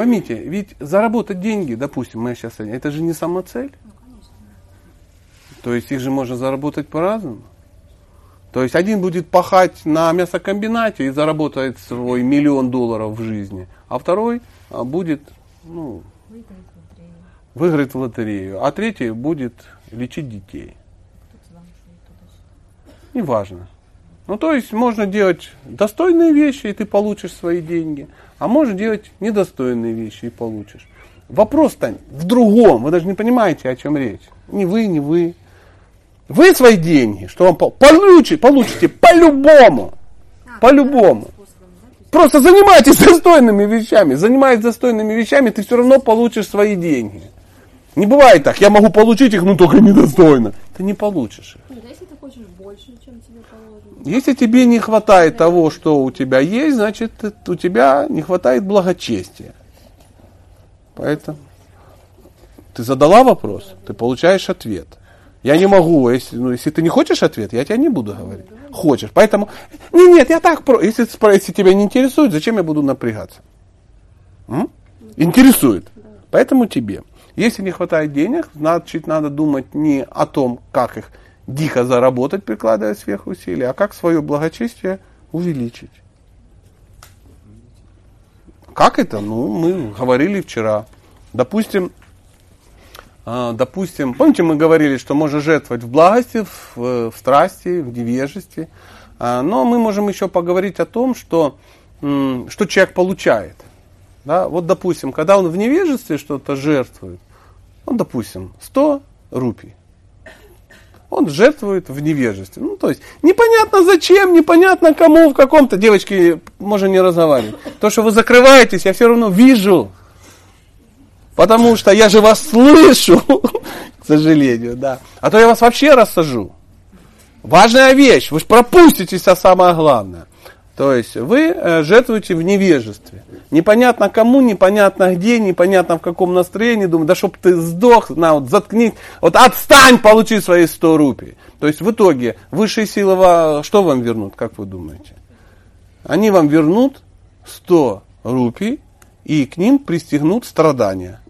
Поймите, ведь заработать деньги, допустим, мы сейчас, это же не самоцель. То есть их же можно заработать по-разному. То есть один будет пахать на мясокомбинате и заработает свой миллион долларов в жизни, а второй а, будет ну, выиграть в лотерею, а третий будет лечить детей. Неважно. Ну, то есть можно делать достойные вещи, и ты получишь свои деньги, а можно делать недостойные вещи и получишь. Вопрос-то в другом, вы даже не понимаете, о чем речь. Ни вы, ни вы. Вы свои деньги, что вам получите, получите по-любому. По-любому. Просто занимайтесь достойными вещами. Занимаясь достойными вещами, ты все равно получишь свои деньги. Не бывает так, я могу получить их, но только недостойно. Ты не получишь их. А если ты хочешь больше, чем тебе положено? Если тебе не хватает того, что у тебя есть, значит у тебя не хватает благочестия. Поэтому ты задала вопрос, ты получаешь ответ. Я не могу, если, ну, если ты не хочешь ответ, я тебя не буду говорить. Хочешь. Поэтому, не, нет, я так, про, если, если тебя не интересует, зачем я буду напрягаться? М? Интересует. Поэтому тебе. Если не хватает денег, значит надо думать не о том, как их дико заработать, прикладывая сверхусилия, а как свое благочестие увеличить. Как это? Ну, мы говорили вчера. Допустим, а, допустим, помните, мы говорили, что можно жертвовать в благости, в, в страсти, в невежестве. А, но мы можем еще поговорить о том, что, что человек получает. Да? Вот, допустим, когда он в невежестве что-то жертвует, ну, допустим, 100 рупий. Он жертвует в невежестве. Ну, то есть, непонятно зачем, непонятно кому, в каком-то. Девочки, можно не разговаривать. То, что вы закрываетесь, я все равно вижу. Потому что я же вас слышу, к сожалению, да. А то я вас вообще рассажу. Важная вещь, вы же пропустите все самое главное. То есть вы э, жертвуете в невежестве. Непонятно кому, непонятно где, непонятно в каком настроении. Думаю, да чтоб ты сдох, на, вот заткни, вот отстань, получи свои 100 рупий. То есть в итоге высшие силы что вам вернут, как вы думаете? Они вам вернут 100 рупий и к ним пристегнут страдания.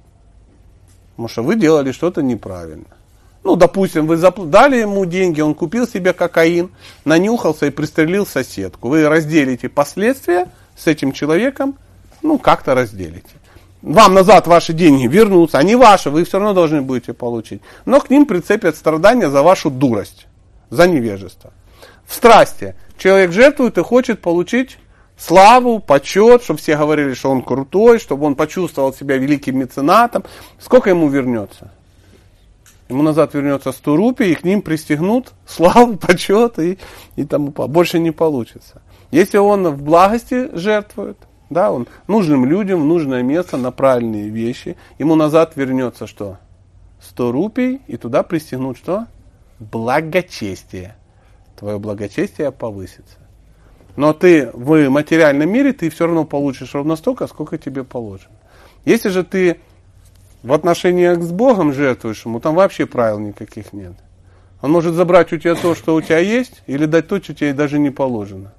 Потому что вы делали что-то неправильно. Ну, допустим, вы дали ему деньги, он купил себе кокаин, нанюхался и пристрелил соседку. Вы разделите последствия с этим человеком, ну, как-то разделите. Вам назад ваши деньги вернутся, они ваши, вы все равно должны будете получить. Но к ним прицепят страдания за вашу дурость, за невежество. В страсти человек жертвует и хочет получить славу, почет, чтобы все говорили, что он крутой, чтобы он почувствовал себя великим меценатом. Сколько ему вернется? Ему назад вернется 100 рупий, и к ним пристегнут славу, почет и, и тому больше не получится. Если он в благости жертвует, да, он нужным людям в нужное место на правильные вещи, ему назад вернется что? 100 рупий, и туда пристегнут что? Благочестие. Твое благочестие повысится. Но ты в материальном мире, ты все равно получишь ровно столько, сколько тебе положено. Если же ты в отношениях с Богом жертвуешь ему, там вообще правил никаких нет. Он может забрать у тебя то, что у тебя есть, или дать то, что тебе даже не положено.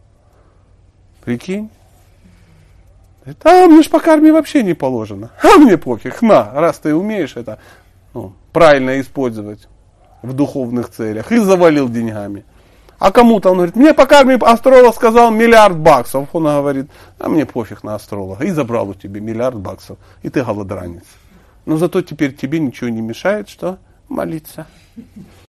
Прикинь? А мне ж по карме вообще не положено. А мне пофиг, на, раз ты умеешь это ну, правильно использовать в духовных целях и завалил деньгами. А кому-то он говорит, мне пока мне астролог сказал миллиард баксов. Он говорит, а мне пофиг на астролога. И забрал у тебя миллиард баксов. И ты голодранец. Но зато теперь тебе ничего не мешает, что молиться.